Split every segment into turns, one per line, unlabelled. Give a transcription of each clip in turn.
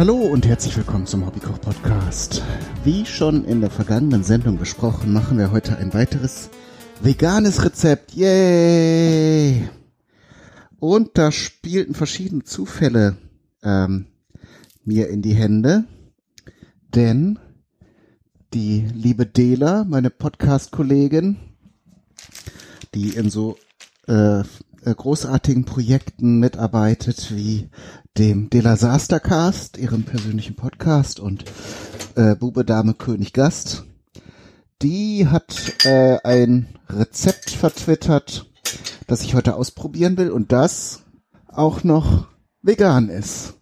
Hallo und herzlich willkommen zum Hobbykoch Podcast. Wie schon in der vergangenen Sendung besprochen, machen wir heute ein weiteres veganes Rezept. Yay! Und da spielten verschiedene Zufälle ähm, mir in die Hände, denn die liebe Dela, meine Podcast-Kollegin, die in so äh, großartigen Projekten mitarbeitet, wie dem Dela Sastercast, ihrem persönlichen Podcast und äh, Bube Dame König Gast. Die hat äh, ein Rezept vertwittert, das ich heute ausprobieren will und das auch noch vegan ist.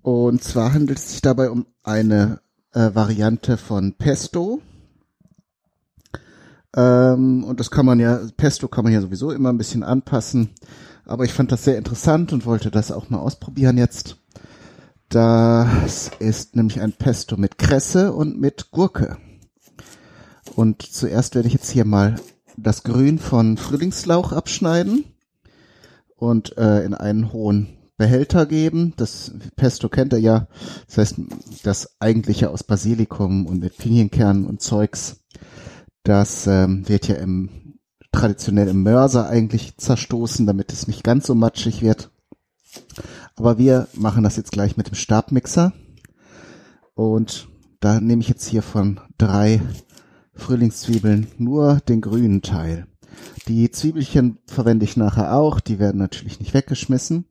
Und zwar handelt es sich dabei um eine äh, Variante von Pesto ähm, und das kann man ja, Pesto kann man ja sowieso immer ein bisschen anpassen. Aber ich fand das sehr interessant und wollte das auch mal ausprobieren jetzt. Das ist nämlich ein Pesto mit Kresse und mit Gurke. Und zuerst werde ich jetzt hier mal das Grün von Frühlingslauch abschneiden und äh, in einen hohen Behälter geben. Das Pesto kennt ihr ja. Das heißt, das eigentliche aus Basilikum und mit Pinienkernen und Zeugs. Das ähm, wird ja im traditionell im Mörser eigentlich zerstoßen, damit es nicht ganz so matschig wird. Aber wir machen das jetzt gleich mit dem Stabmixer. Und da nehme ich jetzt hier von drei Frühlingszwiebeln nur den grünen Teil. Die Zwiebelchen verwende ich nachher auch, die werden natürlich nicht weggeschmissen,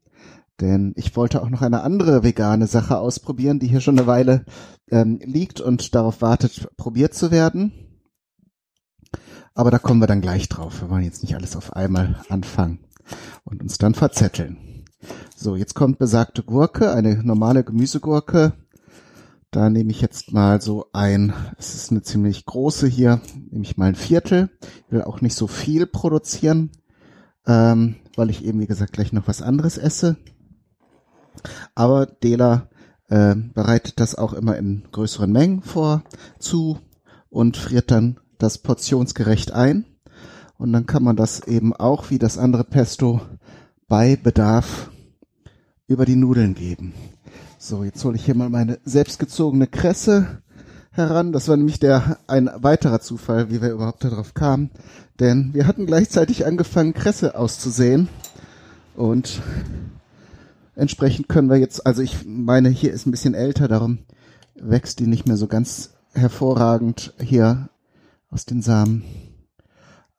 denn ich wollte auch noch eine andere vegane Sache ausprobieren, die hier schon eine Weile ähm, liegt und darauf wartet, probiert zu werden. Aber da kommen wir dann gleich drauf. Wir wollen jetzt nicht alles auf einmal anfangen und uns dann verzetteln. So, jetzt kommt besagte Gurke, eine normale Gemüsegurke. Da nehme ich jetzt mal so ein, es ist eine ziemlich große hier, nehme ich mal ein Viertel. Ich will auch nicht so viel produzieren, ähm, weil ich eben, wie gesagt, gleich noch was anderes esse. Aber Dela äh, bereitet das auch immer in größeren Mengen vor zu und friert dann das portionsgerecht ein. Und dann kann man das eben auch wie das andere Pesto bei Bedarf über die Nudeln geben. So, jetzt hole ich hier mal meine selbstgezogene Kresse heran. Das war nämlich der ein weiterer Zufall, wie wir überhaupt darauf kamen. Denn wir hatten gleichzeitig angefangen, Kresse auszusehen. Und entsprechend können wir jetzt, also ich meine, hier ist ein bisschen älter, darum wächst die nicht mehr so ganz hervorragend hier aus den Samen.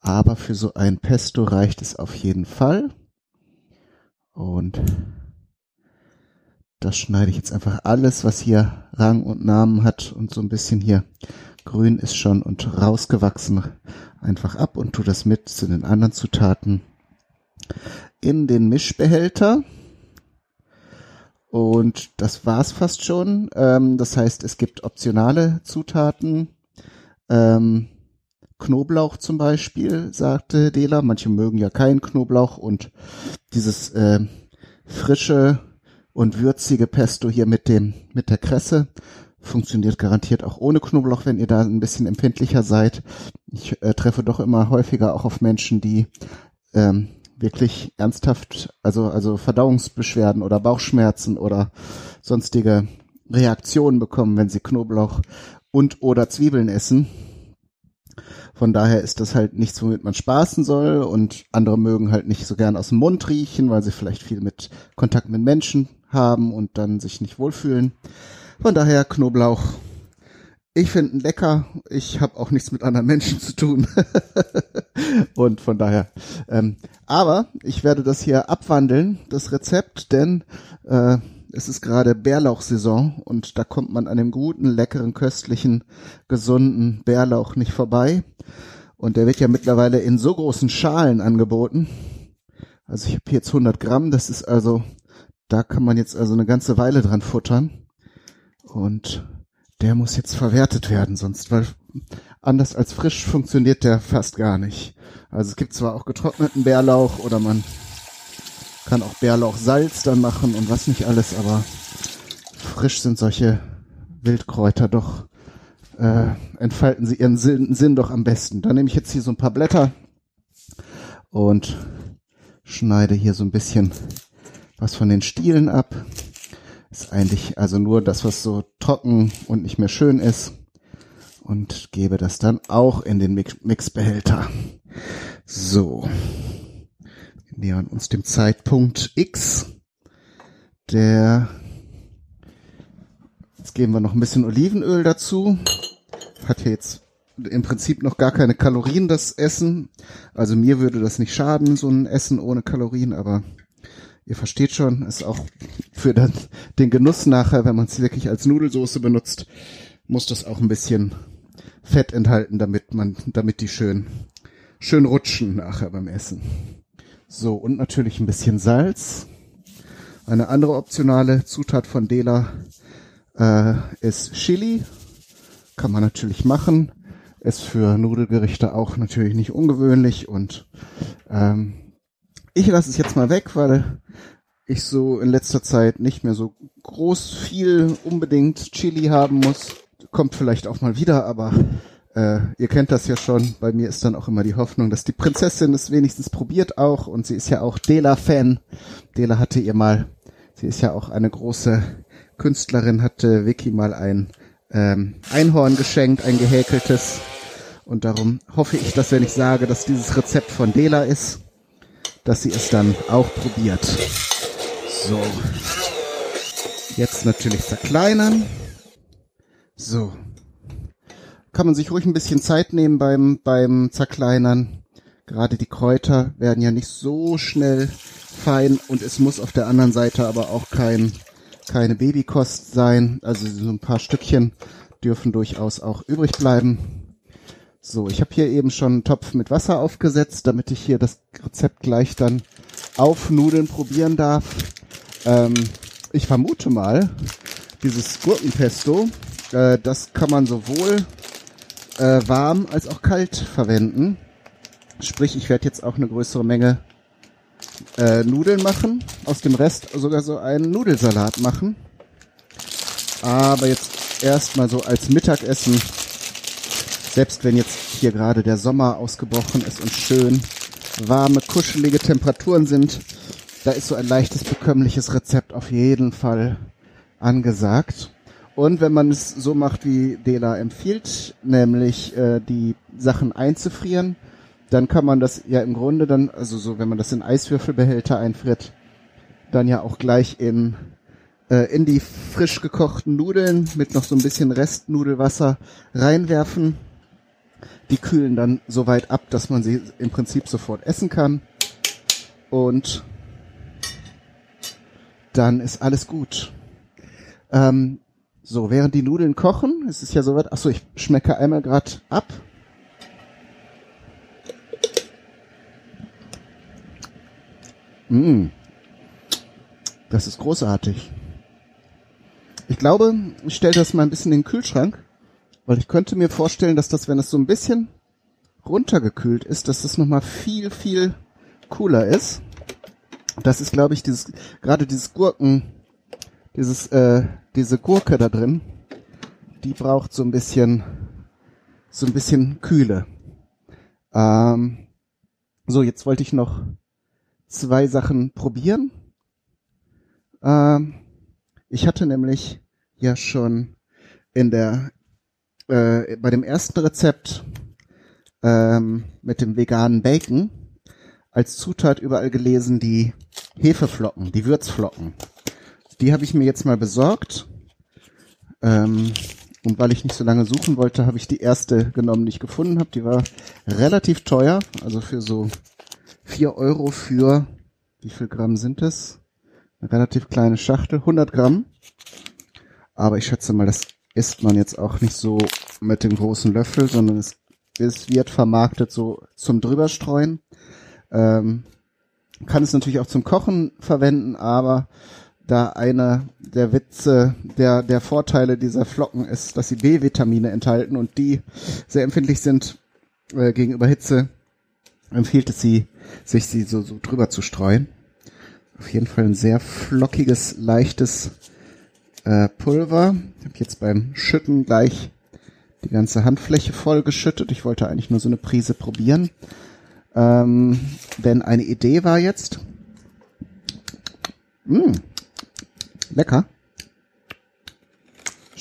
Aber für so ein Pesto reicht es auf jeden Fall. Und das schneide ich jetzt einfach alles, was hier Rang und Namen hat und so ein bisschen hier grün ist schon und rausgewachsen, einfach ab und tue das mit zu den anderen Zutaten in den Mischbehälter. Und das war's fast schon. Ähm, das heißt, es gibt optionale Zutaten. Ähm, Knoblauch zum Beispiel, sagte Dela. Manche mögen ja keinen Knoblauch und dieses äh, frische und würzige Pesto hier mit dem mit der Kresse funktioniert garantiert auch ohne Knoblauch, wenn ihr da ein bisschen empfindlicher seid. Ich äh, treffe doch immer häufiger auch auf Menschen, die ähm, wirklich ernsthaft, also also Verdauungsbeschwerden oder Bauchschmerzen oder sonstige Reaktionen bekommen, wenn sie Knoblauch und oder Zwiebeln essen. Von daher ist das halt nichts, womit man spaßen soll und andere mögen halt nicht so gern aus dem Mund riechen, weil sie vielleicht viel mit Kontakt mit Menschen haben und dann sich nicht wohlfühlen. Von daher Knoblauch. Ich finde ihn lecker. Ich habe auch nichts mit anderen Menschen zu tun. und von daher. Ähm, aber ich werde das hier abwandeln, das Rezept, denn äh, es ist gerade Bärlauchsaison und da kommt man an dem guten, leckeren, köstlichen, gesunden Bärlauch nicht vorbei. Und der wird ja mittlerweile in so großen Schalen angeboten. Also ich habe jetzt 100 Gramm, das ist also, da kann man jetzt also eine ganze Weile dran futtern. Und der muss jetzt verwertet werden, sonst, weil anders als frisch funktioniert der fast gar nicht. Also es gibt zwar auch getrockneten Bärlauch oder man kann auch Bärlauchsalz dann machen und was nicht alles, aber frisch sind solche Wildkräuter doch, äh, entfalten sie ihren Sinn, Sinn doch am besten. Da nehme ich jetzt hier so ein paar Blätter und schneide hier so ein bisschen was von den Stielen ab. Ist eigentlich also nur das, was so trocken und nicht mehr schön ist. Und gebe das dann auch in den Mixbehälter. So. Nähern uns dem Zeitpunkt X. Der Jetzt geben wir noch ein bisschen Olivenöl dazu. Hat ja jetzt im Prinzip noch gar keine Kalorien, das Essen. Also mir würde das nicht schaden, so ein Essen ohne Kalorien, aber ihr versteht schon, ist auch für den, den Genuss nachher, wenn man es wirklich als Nudelsoße benutzt, muss das auch ein bisschen Fett enthalten, damit man, damit die schön, schön rutschen nachher beim Essen. So, und natürlich ein bisschen Salz. Eine andere optionale Zutat von Dela äh, ist Chili. Kann man natürlich machen. Ist für Nudelgerichte auch natürlich nicht ungewöhnlich und ähm, ich lasse es jetzt mal weg, weil ich so in letzter Zeit nicht mehr so groß viel unbedingt Chili haben muss. Kommt vielleicht auch mal wieder, aber äh, ihr kennt das ja schon. Bei mir ist dann auch immer die Hoffnung, dass die Prinzessin es wenigstens probiert auch und sie ist ja auch Dela-Fan. Dela hatte ihr mal, sie ist ja auch eine große Künstlerin hatte Vicky mal ein ähm, Einhorn geschenkt, ein gehäkeltes. Und darum hoffe ich, dass wenn ich sage, dass dieses Rezept von Dela ist, dass sie es dann auch probiert. So. Jetzt natürlich zerkleinern. So. Kann man sich ruhig ein bisschen Zeit nehmen beim, beim Zerkleinern. Gerade die Kräuter werden ja nicht so schnell fein und es muss auf der anderen Seite aber auch kein keine Babykost sein. Also so ein paar Stückchen dürfen durchaus auch übrig bleiben. So, ich habe hier eben schon einen Topf mit Wasser aufgesetzt, damit ich hier das Rezept gleich dann auf Nudeln probieren darf. Ähm, ich vermute mal, dieses Gurkenpesto, äh, das kann man sowohl äh, warm als auch kalt verwenden. Sprich, ich werde jetzt auch eine größere Menge äh, Nudeln machen, aus dem Rest sogar so einen Nudelsalat machen. Aber jetzt erstmal so als Mittagessen, selbst wenn jetzt hier gerade der Sommer ausgebrochen ist und schön warme, kuschelige Temperaturen sind, da ist so ein leichtes, bekömmliches Rezept auf jeden Fall angesagt. Und wenn man es so macht, wie Dela empfiehlt, nämlich äh, die Sachen einzufrieren, dann kann man das ja im Grunde dann, also so, wenn man das in Eiswürfelbehälter einfriert, dann ja auch gleich in, äh, in die frisch gekochten Nudeln mit noch so ein bisschen Restnudelwasser reinwerfen. Die kühlen dann so weit ab, dass man sie im Prinzip sofort essen kann. Und dann ist alles gut. Ähm, so, während die Nudeln kochen, es ist ja soweit, achso, ich schmecke einmal gerade ab. Mm. Das ist großartig. Ich glaube, ich stelle das mal ein bisschen in den Kühlschrank, weil ich könnte mir vorstellen, dass das, wenn es so ein bisschen runtergekühlt ist, dass das nochmal viel, viel cooler ist. Das ist, glaube ich, dieses, gerade dieses Gurken, dieses, äh, diese Gurke da drin, die braucht so ein bisschen, so ein bisschen Kühle. Ähm, so, jetzt wollte ich noch zwei Sachen probieren. Ähm, ich hatte nämlich ja schon in der äh, bei dem ersten Rezept ähm, mit dem veganen Bacon als Zutat überall gelesen die Hefeflocken, die Würzflocken. Die habe ich mir jetzt mal besorgt. Ähm, und weil ich nicht so lange suchen wollte, habe ich die erste genommen, die ich gefunden habe. Die war relativ teuer, also für so vier Euro für, wie viel Gramm sind es? Eine relativ kleine Schachtel, 100 Gramm. Aber ich schätze mal, das isst man jetzt auch nicht so mit dem großen Löffel, sondern es, es wird vermarktet so zum drüberstreuen. Ähm, kann es natürlich auch zum Kochen verwenden, aber da einer der Witze, der, der Vorteile dieser Flocken ist, dass sie B-Vitamine enthalten und die sehr empfindlich sind äh, gegenüber Hitze, empfiehlt es sie, sich sie so, so drüber zu streuen. Auf jeden Fall ein sehr flockiges, leichtes äh, Pulver. Ich habe jetzt beim Schütten gleich die ganze Handfläche voll geschüttet. Ich wollte eigentlich nur so eine Prise probieren. Ähm, denn eine Idee war jetzt, mh, mm, lecker,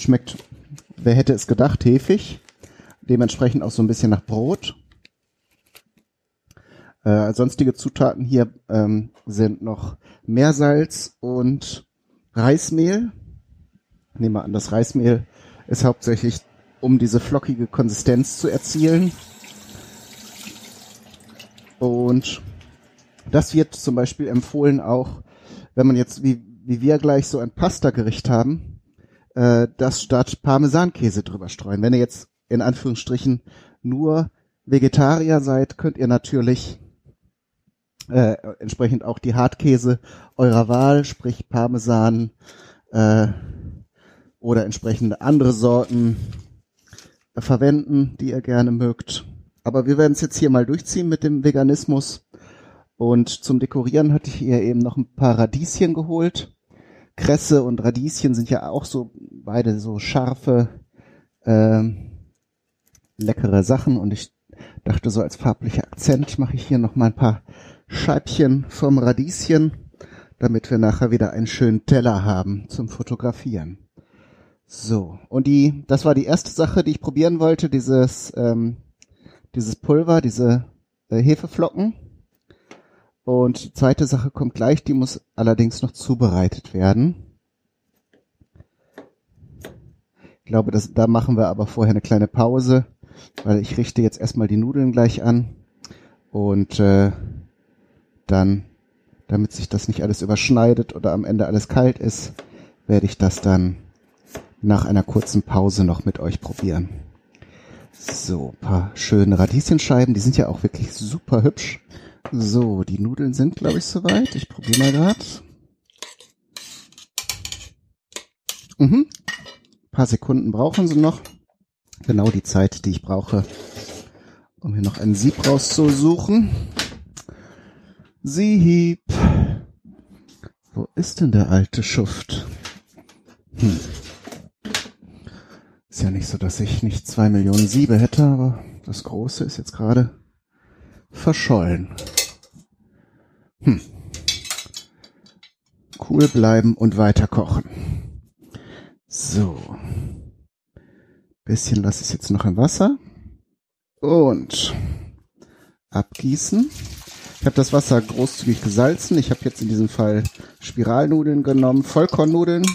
Schmeckt, wer hätte es gedacht, hefig. Dementsprechend auch so ein bisschen nach Brot. Äh, sonstige Zutaten hier ähm, sind noch Meersalz und Reismehl. Nehmen wir an, das Reismehl ist hauptsächlich, um diese flockige Konsistenz zu erzielen. Und das wird zum Beispiel empfohlen auch, wenn man jetzt wie, wie wir gleich so ein Pasta-Gericht haben, äh, das statt Parmesankäse drüber streuen. Wenn ihr jetzt in Anführungsstrichen nur Vegetarier seid, könnt ihr natürlich äh, entsprechend auch die Hartkäse eurer Wahl, sprich Parmesan äh, oder entsprechende andere Sorten äh, verwenden, die ihr gerne mögt. Aber wir werden es jetzt hier mal durchziehen mit dem Veganismus. Und zum Dekorieren hatte ich hier eben noch ein paar Radieschen geholt. Kresse und Radieschen sind ja auch so beide so scharfe, äh, leckere Sachen. Und ich dachte so als farblicher Akzent mache ich hier noch mal ein paar Scheibchen vom Radieschen, damit wir nachher wieder einen schönen Teller haben zum Fotografieren. So, und die, das war die erste Sache, die ich probieren wollte, dieses, ähm, dieses Pulver, diese äh, Hefeflocken. Und zweite Sache kommt gleich, die muss allerdings noch zubereitet werden. Ich glaube, das, da machen wir aber vorher eine kleine Pause, weil ich richte jetzt erstmal die Nudeln gleich an und äh, dann, damit sich das nicht alles überschneidet oder am Ende alles kalt ist, werde ich das dann nach einer kurzen Pause noch mit euch probieren. So, paar schöne Radieschenscheiben, die sind ja auch wirklich super hübsch. So, die Nudeln sind, glaube ich, soweit. Ich probiere mal gerade. Mhm. Ein paar Sekunden brauchen sie noch. Genau die Zeit, die ich brauche, um hier noch ein Sieb rauszusuchen. Sieb. Wo ist denn der alte Schuft? Hm. Ist ja nicht so, dass ich nicht zwei Millionen Siebe hätte, aber das große ist jetzt gerade verschollen. Hm. Cool bleiben und weiter kochen. So. Bisschen lasse ich jetzt noch im Wasser. Und abgießen. Ich habe das Wasser großzügig gesalzen. Ich habe jetzt in diesem Fall Spiralnudeln genommen, Vollkornnudeln.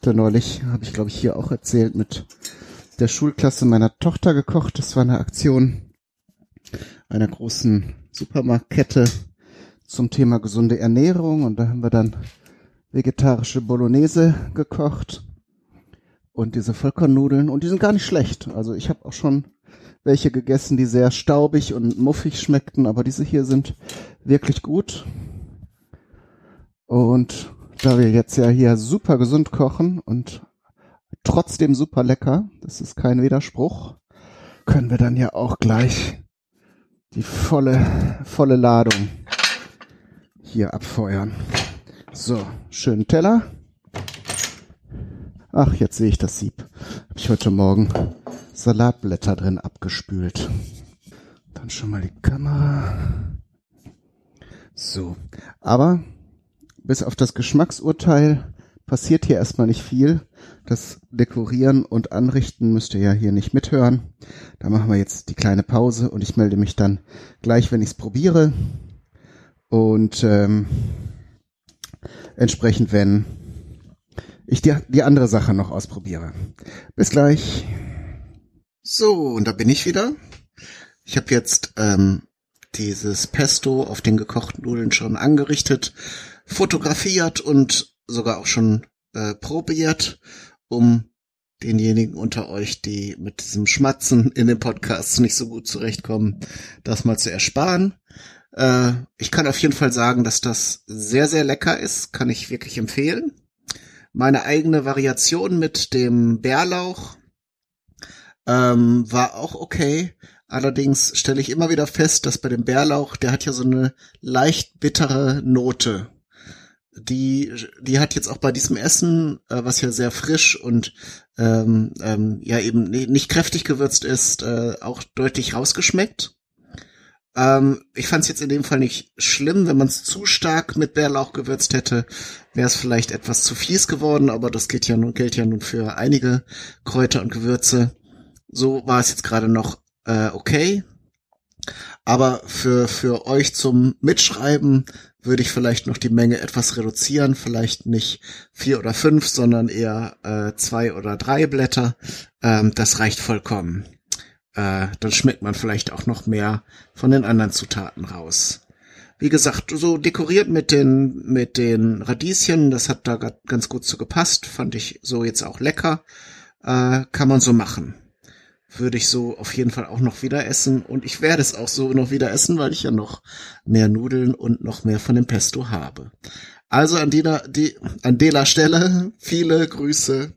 Da neulich habe ich, glaube ich, hier auch erzählt, mit der Schulklasse meiner Tochter gekocht. Das war eine Aktion einer großen Supermarktkette zum Thema gesunde Ernährung. Und da haben wir dann vegetarische Bolognese gekocht und diese Vollkornnudeln. Und die sind gar nicht schlecht. Also ich habe auch schon welche gegessen, die sehr staubig und muffig schmeckten, aber diese hier sind wirklich gut. Und da wir jetzt ja hier super gesund kochen und trotzdem super lecker, das ist kein Widerspruch, können wir dann ja auch gleich die volle, volle Ladung hier abfeuern. So, schönen Teller. Ach, jetzt sehe ich das Sieb. Habe ich heute Morgen Salatblätter drin abgespült. Dann schon mal die Kamera. So. Aber bis auf das Geschmacksurteil passiert hier erstmal nicht viel. Das Dekorieren und Anrichten müsst ihr ja hier nicht mithören. Da machen wir jetzt die kleine Pause und ich melde mich dann gleich, wenn ich es probiere. Und ähm, entsprechend, wenn ich die, die andere Sache noch ausprobiere. Bis gleich. So, und da bin ich wieder. Ich habe jetzt ähm, dieses Pesto auf den gekochten Nudeln schon angerichtet, fotografiert und sogar auch schon äh, probiert, um denjenigen unter euch, die mit diesem Schmatzen in den Podcasts nicht so gut zurechtkommen, das mal zu ersparen. Äh, ich kann auf jeden Fall sagen, dass das sehr, sehr lecker ist, kann ich wirklich empfehlen. Meine eigene Variation mit dem Bärlauch ähm, war auch okay. Allerdings stelle ich immer wieder fest, dass bei dem Bärlauch, der hat ja so eine leicht bittere Note. Die, die hat jetzt auch bei diesem Essen, äh, was ja sehr frisch und ähm, ähm, ja eben nicht kräftig gewürzt ist, äh, auch deutlich rausgeschmeckt.
Ähm, ich fand es jetzt in dem Fall nicht schlimm, wenn man es zu stark mit Bärlauch gewürzt hätte, wäre es vielleicht etwas zu fies geworden, aber das geht ja nun, gilt ja nun für einige Kräuter und Gewürze. So war es jetzt gerade noch äh, okay. Aber für, für euch zum Mitschreiben würde ich vielleicht noch die Menge etwas reduzieren, vielleicht nicht vier oder fünf, sondern eher äh, zwei oder drei Blätter. Ähm, das reicht vollkommen. Äh, dann schmeckt man vielleicht auch noch mehr von den anderen Zutaten raus. Wie gesagt, so dekoriert mit den, mit den Radieschen, das hat da ganz gut so gepasst, fand ich so jetzt auch lecker. Äh, kann man so machen würde ich so auf jeden Fall auch noch wieder essen. Und ich werde es auch so noch wieder essen, weil ich ja noch mehr Nudeln und noch mehr von dem Pesto habe. Also an dieser, die, an der Stelle viele Grüße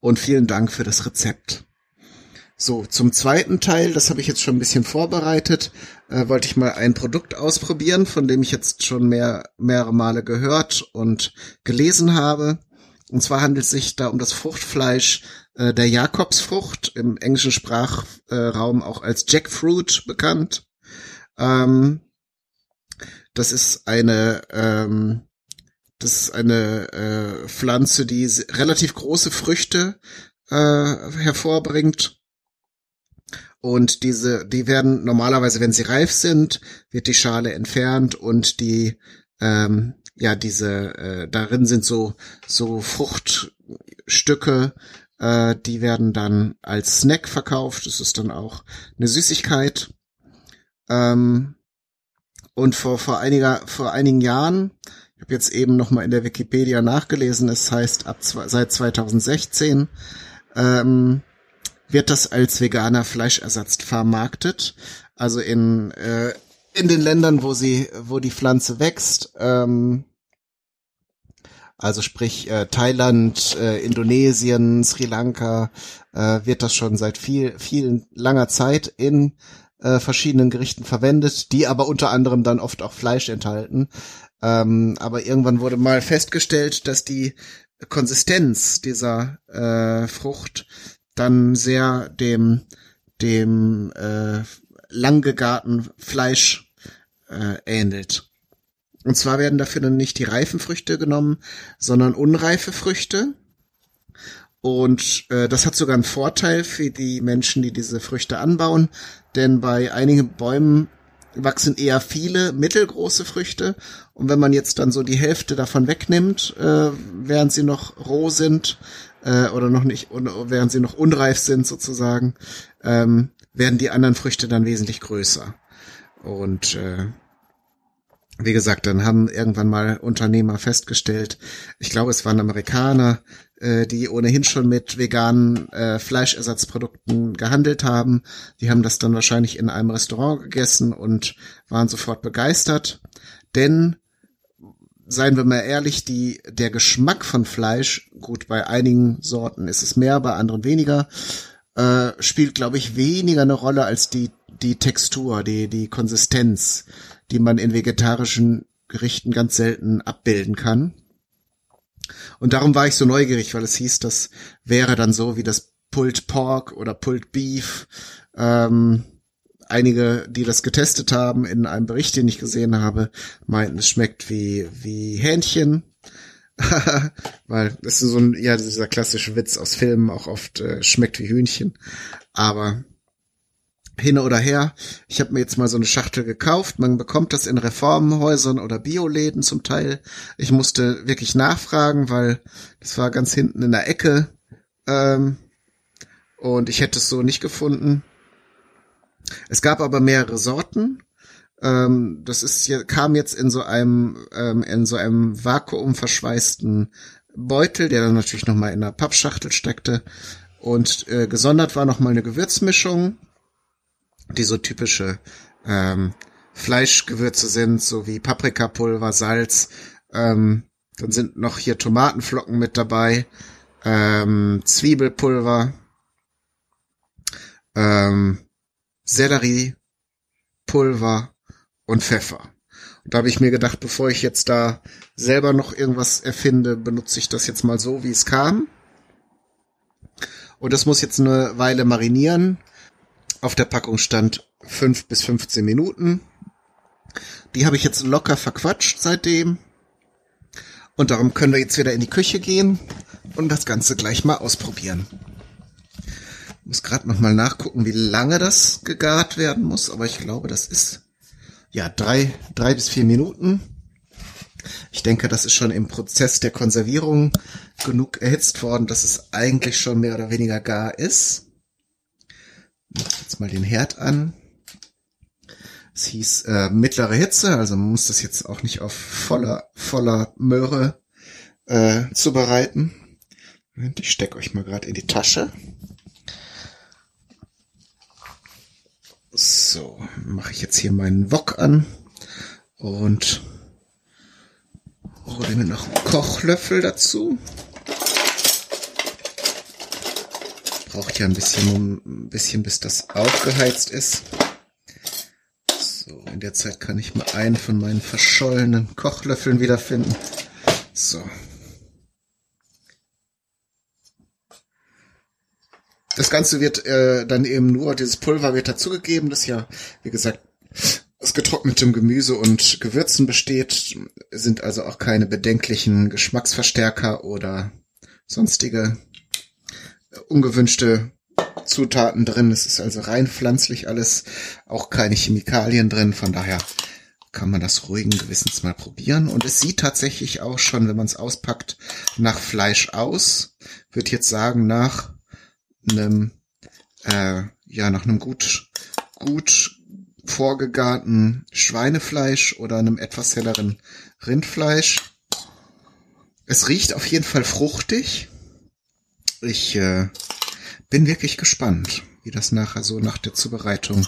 und vielen Dank für das Rezept. So, zum zweiten Teil, das habe ich jetzt schon ein bisschen vorbereitet, äh, wollte ich mal ein Produkt ausprobieren, von dem ich jetzt schon mehr, mehrere Male gehört und gelesen habe. Und zwar handelt es sich da um das Fruchtfleisch äh, der Jakobsfrucht, im englischen Sprachraum auch als Jackfruit bekannt. Ähm, das ist eine ähm, das ist eine äh, Pflanze, die relativ große Früchte äh, hervorbringt. Und diese, die werden normalerweise, wenn sie reif sind, wird die Schale entfernt und die, ähm, ja, diese, äh, darin sind so, so Fruchtstücke, äh, die werden dann als Snack verkauft. Das ist dann auch eine Süßigkeit. Ähm, und vor, vor, einiger, vor einigen Jahren, ich habe jetzt eben noch mal in der Wikipedia nachgelesen, es heißt ab seit 2016 ähm, wird das als veganer Fleischersatz vermarktet. Also in äh, in den Ländern, wo sie, wo die Pflanze wächst, ähm, also sprich äh, Thailand, äh, Indonesien, Sri Lanka, äh, wird das schon seit viel, vielen langer Zeit in äh, verschiedenen Gerichten verwendet, die aber unter anderem dann oft auch Fleisch enthalten. Ähm, aber irgendwann wurde mal festgestellt, dass die Konsistenz dieser äh, Frucht dann sehr dem dem äh, langgegarten Fleisch äh, ähnelt. Und zwar werden dafür dann nicht die reifen Früchte genommen, sondern unreife Früchte. Und äh, das hat sogar einen Vorteil für die Menschen, die diese Früchte anbauen, denn bei einigen Bäumen wachsen eher viele mittelgroße Früchte. Und wenn man jetzt dann so die Hälfte davon wegnimmt, äh, während sie noch roh sind äh, oder noch nicht, während sie noch unreif sind sozusagen, ähm, werden die anderen Früchte dann wesentlich größer. Und äh, wie gesagt, dann haben irgendwann mal Unternehmer festgestellt, ich glaube, es waren Amerikaner, äh, die ohnehin schon mit veganen äh, Fleischersatzprodukten gehandelt haben. Die haben das dann wahrscheinlich in einem Restaurant gegessen und waren sofort begeistert. Denn, seien wir mal ehrlich, die, der Geschmack von Fleisch, gut, bei einigen Sorten ist es mehr, bei anderen weniger, äh, spielt, glaube ich, weniger eine Rolle als die, die Textur, die, die Konsistenz die man in vegetarischen Gerichten ganz selten abbilden kann. Und darum war ich so neugierig, weil es hieß, das wäre dann so wie das Pulled Pork oder Pulled Beef. Ähm, einige, die das getestet haben, in einem Bericht, den ich gesehen habe, meinten, es schmeckt wie, wie Hähnchen. weil das ist so ein, ja, dieser klassische Witz aus Filmen auch oft äh, schmeckt wie Hühnchen. Aber hin oder her. Ich habe mir jetzt mal so eine Schachtel gekauft. Man bekommt das in Reformhäusern oder Bioläden zum Teil. Ich musste wirklich nachfragen, weil das war ganz hinten in der Ecke. Ähm, und ich hätte es so nicht gefunden. Es gab aber mehrere Sorten. Ähm, das ist kam jetzt in so einem ähm, in so einem vakuumverschweißten Beutel, der dann natürlich noch mal in einer Pappschachtel steckte. Und äh, gesondert war noch mal eine Gewürzmischung die so typische ähm, Fleischgewürze sind, so wie Paprikapulver, Salz. Ähm, dann sind noch hier Tomatenflocken mit dabei, ähm, Zwiebelpulver, ähm, Selleriepulver und Pfeffer. Und da habe ich mir gedacht, bevor ich jetzt da selber noch irgendwas erfinde, benutze ich das jetzt mal so, wie es kam. Und das muss jetzt eine Weile marinieren. Auf der Packung stand fünf bis 15 Minuten. Die habe ich jetzt locker verquatscht seitdem. Und darum können wir jetzt wieder in die Küche gehen und das Ganze gleich mal ausprobieren. Ich muss gerade noch mal nachgucken, wie lange das gegart werden muss, aber ich glaube, das ist ja drei, drei bis vier Minuten. Ich denke, das ist schon im Prozess der Konservierung genug erhitzt worden, dass es eigentlich schon mehr oder weniger gar ist. Mach jetzt mal den Herd an. Es hieß äh, mittlere Hitze, also man muss das jetzt auch nicht auf voller, voller Möhre äh, zubereiten. Ich stecke euch mal gerade in die Tasche. So, mache ich jetzt hier meinen Wok an und hole mir noch einen Kochlöffel dazu. Braucht ja ein bisschen, ein bisschen, bis das aufgeheizt ist. So, in der Zeit kann ich mal einen von meinen verschollenen Kochlöffeln wiederfinden. So. Das Ganze wird äh, dann eben nur, dieses Pulver wird dazugegeben, das ja, wie gesagt, aus getrocknetem Gemüse und Gewürzen besteht, sind also auch keine bedenklichen Geschmacksverstärker oder sonstige ungewünschte Zutaten drin. Es ist also rein pflanzlich alles, auch keine Chemikalien drin. Von daher kann man das ruhigen Gewissens mal probieren. Und es sieht tatsächlich auch schon, wenn man es auspackt, nach Fleisch aus. Würde jetzt sagen, nach einem, äh, ja, nach einem gut, gut vorgegarten Schweinefleisch oder einem etwas helleren Rindfleisch. Es riecht auf jeden Fall fruchtig. Ich äh, bin wirklich gespannt, wie das nachher so nach der Zubereitung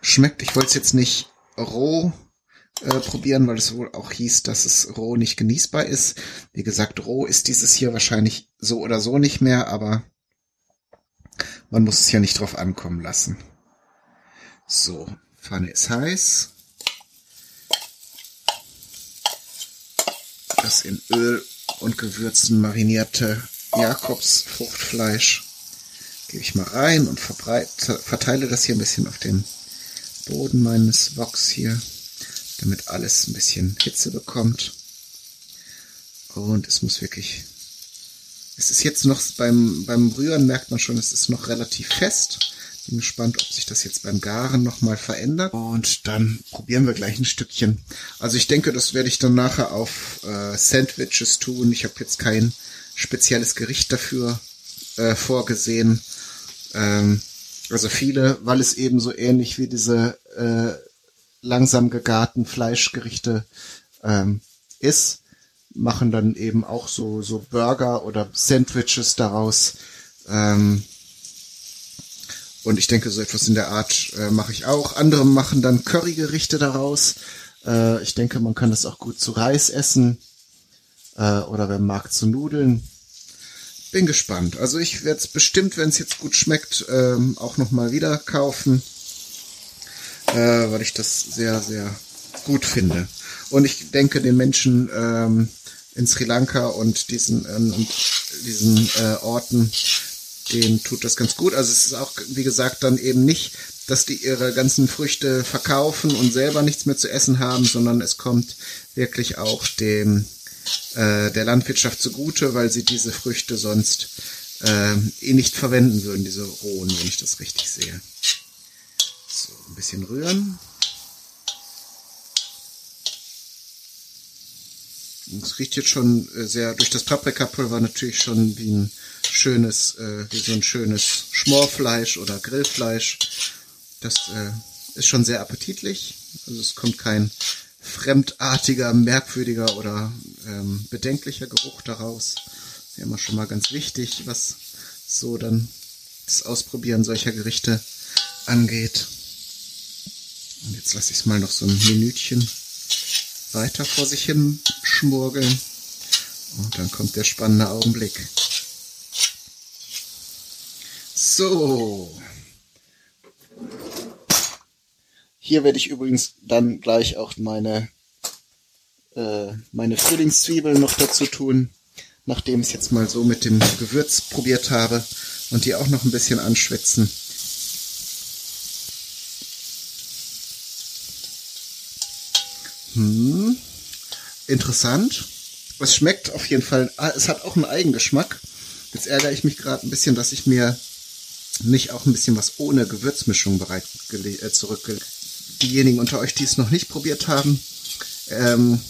schmeckt. Ich wollte es jetzt nicht roh äh, probieren, weil es wohl auch hieß, dass es roh nicht genießbar ist. Wie gesagt, roh ist dieses hier wahrscheinlich so oder so nicht mehr, aber man muss es ja nicht drauf ankommen lassen. So, Pfanne ist heiß. Das in Öl und Gewürzen marinierte Jakobsfruchtfleisch gebe ich mal rein und verbreite, verteile das hier ein bisschen auf dem Boden meines Woks hier, damit alles ein bisschen Hitze bekommt. Und es muss wirklich, es ist jetzt noch beim, beim Rühren merkt man schon, es ist noch relativ fest. Bin gespannt, ob sich das jetzt beim Garen nochmal verändert. Und dann probieren wir gleich ein Stückchen. Also ich denke, das werde ich dann nachher auf äh, Sandwiches tun. Ich habe jetzt kein spezielles Gericht dafür äh, vorgesehen. Ähm, also viele, weil es eben so ähnlich wie diese äh, langsam gegarten Fleischgerichte ähm, ist, machen dann eben auch so, so Burger oder Sandwiches daraus. Ähm, und ich denke, so etwas in der Art äh, mache ich auch. Andere machen dann Currygerichte daraus. Äh, ich denke, man kann das auch gut zu Reis essen äh, oder wer mag zu Nudeln. Bin gespannt. Also ich werde es bestimmt, wenn es jetzt gut schmeckt, ähm, auch nochmal wieder kaufen, äh, weil ich das sehr, sehr gut finde. Und ich denke, den Menschen ähm, in Sri Lanka und diesen, äh, und diesen äh, Orten denen tut das ganz gut. Also es ist auch, wie gesagt, dann eben nicht, dass die ihre ganzen Früchte verkaufen und selber nichts mehr zu essen haben, sondern es kommt wirklich auch dem äh, der Landwirtschaft zugute, weil sie diese Früchte sonst äh, eh nicht verwenden würden, diese rohen, wenn ich das richtig sehe. So, ein bisschen rühren. Es riecht jetzt schon äh, sehr durch das Paprikapulver natürlich schon wie ein schönes, äh, wie so ein schönes Schmorfleisch oder Grillfleisch. Das äh, ist schon sehr appetitlich. Also es kommt kein fremdartiger, merkwürdiger oder ähm, bedenklicher Geruch daraus. ist immer schon mal ganz wichtig, was so dann das Ausprobieren solcher Gerichte angeht. Und jetzt lasse ich es mal noch so ein Minütchen weiter vor sich hin schmurgeln. Und dann kommt der spannende Augenblick. So. Hier werde ich übrigens dann gleich auch meine, äh, meine Frühlingszwiebeln noch dazu tun, nachdem ich es jetzt mal so mit dem Gewürz probiert habe und die auch noch ein bisschen anschwitzen.
Hm. Interessant. Es schmeckt auf jeden Fall, ah, es hat auch einen Eigengeschmack. Jetzt ärgere ich mich gerade ein bisschen, dass ich mir nicht auch ein bisschen was ohne Gewürzmischung bereit äh, zurückgelegt Diejenigen unter euch, die es noch nicht probiert haben, ähm,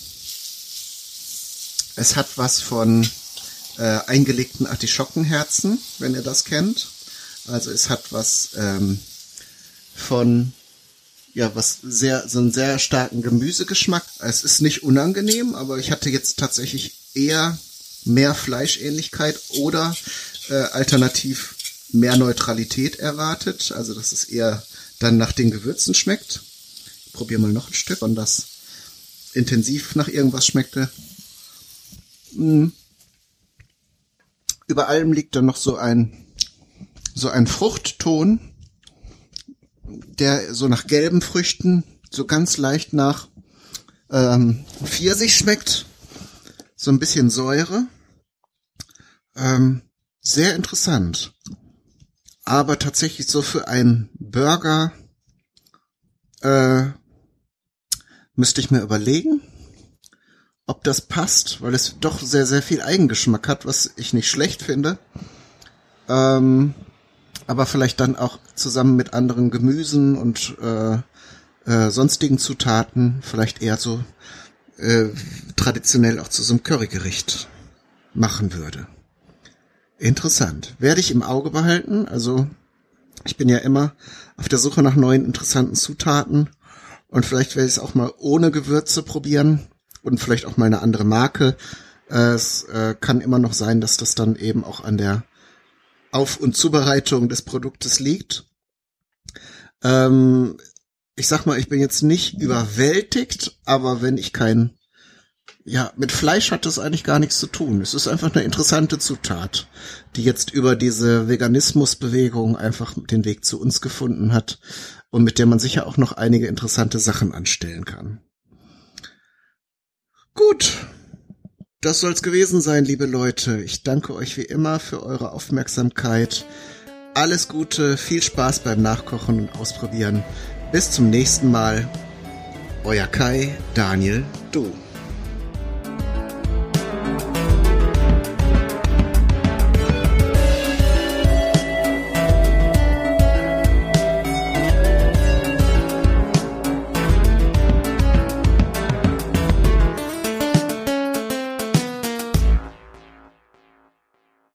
es hat was von äh, eingelegten Artischockenherzen, wenn ihr das kennt. Also es hat was ähm, von ja, was sehr, so einen sehr starken Gemüsegeschmack. Es ist nicht unangenehm, aber ich hatte jetzt tatsächlich eher mehr Fleischähnlichkeit oder äh, alternativ mehr Neutralität erwartet. Also, dass es eher dann nach den Gewürzen schmeckt. Ich probiere mal noch ein Stück, und das intensiv nach irgendwas schmeckte. Mhm. Über allem liegt dann noch so ein, so ein Fruchtton, der so nach gelben Früchten, so ganz leicht nach ähm, Pfirsich schmeckt. So ein bisschen Säure. Ähm, sehr interessant. Aber tatsächlich so für einen Burger äh, müsste ich mir überlegen, ob das passt, weil es doch sehr, sehr viel Eigengeschmack hat, was ich nicht schlecht finde. Ähm, aber vielleicht dann auch zusammen mit anderen Gemüsen und äh, äh, sonstigen Zutaten vielleicht eher so äh, traditionell auch zu so einem Currygericht machen würde. Interessant. Werde ich im Auge behalten. Also ich bin ja immer auf der Suche nach neuen interessanten Zutaten und vielleicht werde ich es auch mal ohne Gewürze probieren und vielleicht auch mal eine andere Marke. Es äh, kann immer noch sein, dass das dann eben auch an der auf- und Zubereitung des Produktes liegt. Ähm, ich sag mal, ich bin jetzt nicht überwältigt, aber wenn ich kein, ja, mit Fleisch hat das eigentlich gar nichts zu tun. Es ist einfach eine interessante Zutat, die jetzt über diese Veganismusbewegung einfach den Weg zu uns gefunden hat und mit der man sicher auch noch einige interessante Sachen anstellen kann. Gut, das soll's gewesen sein, liebe Leute. Ich danke euch wie immer für eure Aufmerksamkeit. Alles Gute, viel Spaß beim Nachkochen und Ausprobieren. Bis zum nächsten Mal. Euer Kai, Daniel, du.